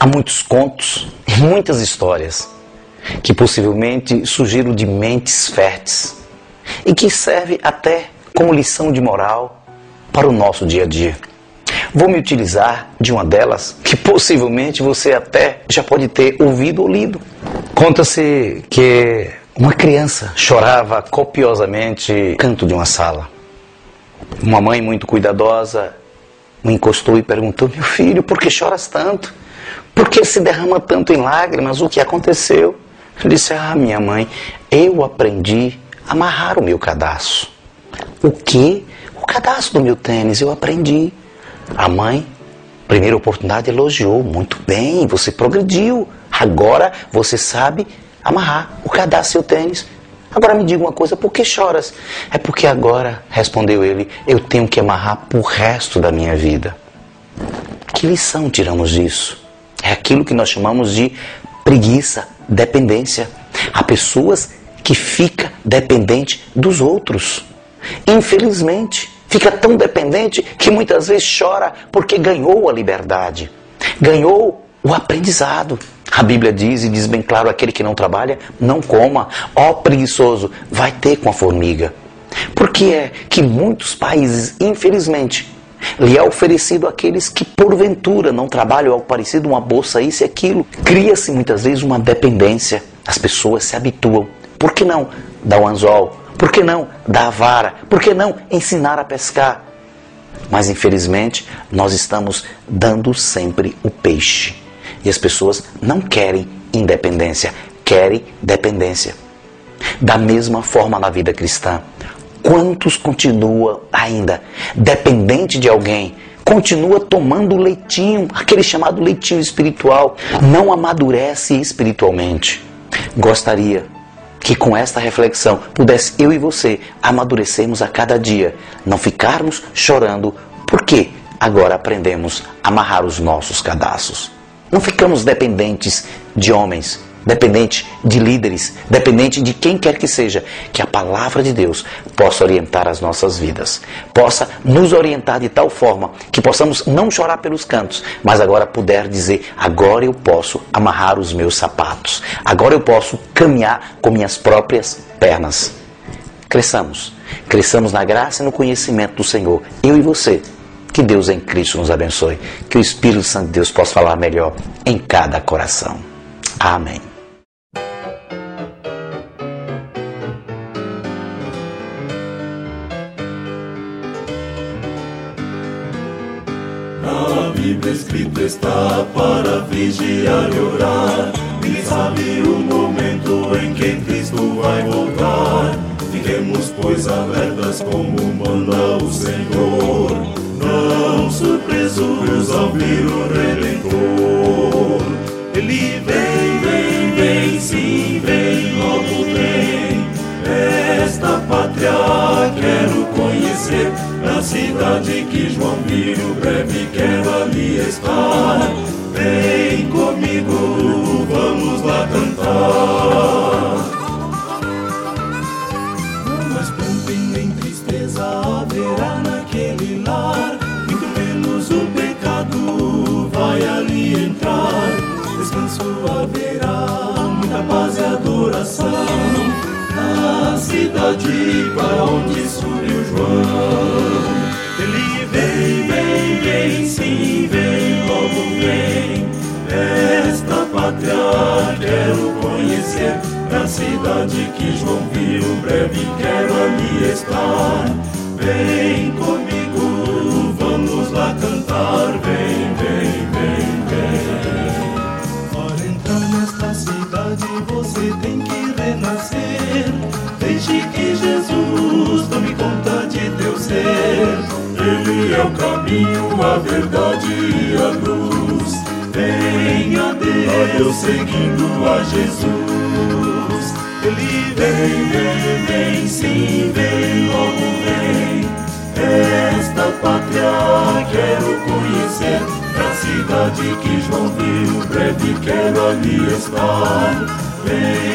Há muitos contos, muitas histórias que possivelmente surgiram de mentes férteis e que servem até como lição de moral para o nosso dia a dia. Vou me utilizar de uma delas que possivelmente você até já pode ter ouvido ou lido. Conta-se que uma criança chorava copiosamente no canto de uma sala. Uma mãe muito cuidadosa o encostou e perguntou: Meu filho, por que choras tanto? Por que se derrama tanto em lágrimas? O que aconteceu? Disse: Ah, minha mãe, eu aprendi a amarrar o meu cadastro. O que? O cadastro do meu tênis, eu aprendi. A mãe, primeira oportunidade, elogiou. Muito bem, você progrediu. Agora você sabe amarrar o cadastro do seu tênis. Agora me diga uma coisa, por que choras? É porque agora, respondeu ele, eu tenho que amarrar para o resto da minha vida. Que lição tiramos disso? É aquilo que nós chamamos de preguiça, dependência. Há pessoas que ficam dependente dos outros. Infelizmente, fica tão dependente que muitas vezes chora porque ganhou a liberdade, ganhou o aprendizado. A Bíblia diz e diz bem claro: aquele que não trabalha, não coma. Ó preguiçoso, vai ter com a formiga. Porque é que muitos países, infelizmente, lhe é oferecido àqueles que porventura não trabalham algo parecido, uma bolsa, isso e aquilo. Cria-se muitas vezes uma dependência. As pessoas se habituam. Por que não dar o anzol? Por que não dar a vara? Por que não ensinar a pescar? Mas infelizmente nós estamos dando sempre o peixe. E as pessoas não querem independência, querem dependência. Da mesma forma na vida cristã, Quantos continua ainda dependente de alguém? Continua tomando leitinho, aquele chamado leitinho espiritual, não amadurece espiritualmente. Gostaria que com esta reflexão pudesse eu e você amadurecermos a cada dia, não ficarmos chorando, porque agora aprendemos a amarrar os nossos cadastros. Não ficamos dependentes de homens, dependente de líderes, dependente de quem quer que seja, que a palavra de Deus possa orientar as nossas vidas, possa nos orientar de tal forma que possamos não chorar pelos cantos, mas agora puder dizer: agora eu posso amarrar os meus sapatos, agora eu posso caminhar com minhas próprias pernas. Cresçamos, cresçamos na graça e no conhecimento do Senhor, eu e você. Que Deus em Cristo nos abençoe. Que o Espírito Santo de Deus possa falar melhor em cada coração. Amém. Bíblia escrito está para vigiar e orar. E sabe o momento em que Cristo vai voltar. Fiquemos, pois, alertas como manda o Senhor. Não surpresos ao vir o Redentor. Que João Piro breve quero ali estar. Vem comigo, vamos lá cantar. Não mais nem tristeza haverá naquele lar. Muito menos o pecado vai ali entrar. Descanso haverá, muita paz e adoração. Na cidade para onde subiu João. Cidade que João viu, breve quero ali estar. Vem comigo, vamos lá cantar, vem, vem, vem, vem. Para entrar nesta cidade você tem que renascer. Deixe que Jesus tome conta de teu ser. Ele é o caminho, a verdade e a luz. Venha Deus seguindo a Jesus. Vem, vem, vem, sim, vem, logo vem. Esta pátria quero conhecer, na cidade que João viu, breve quero ali estar. Vem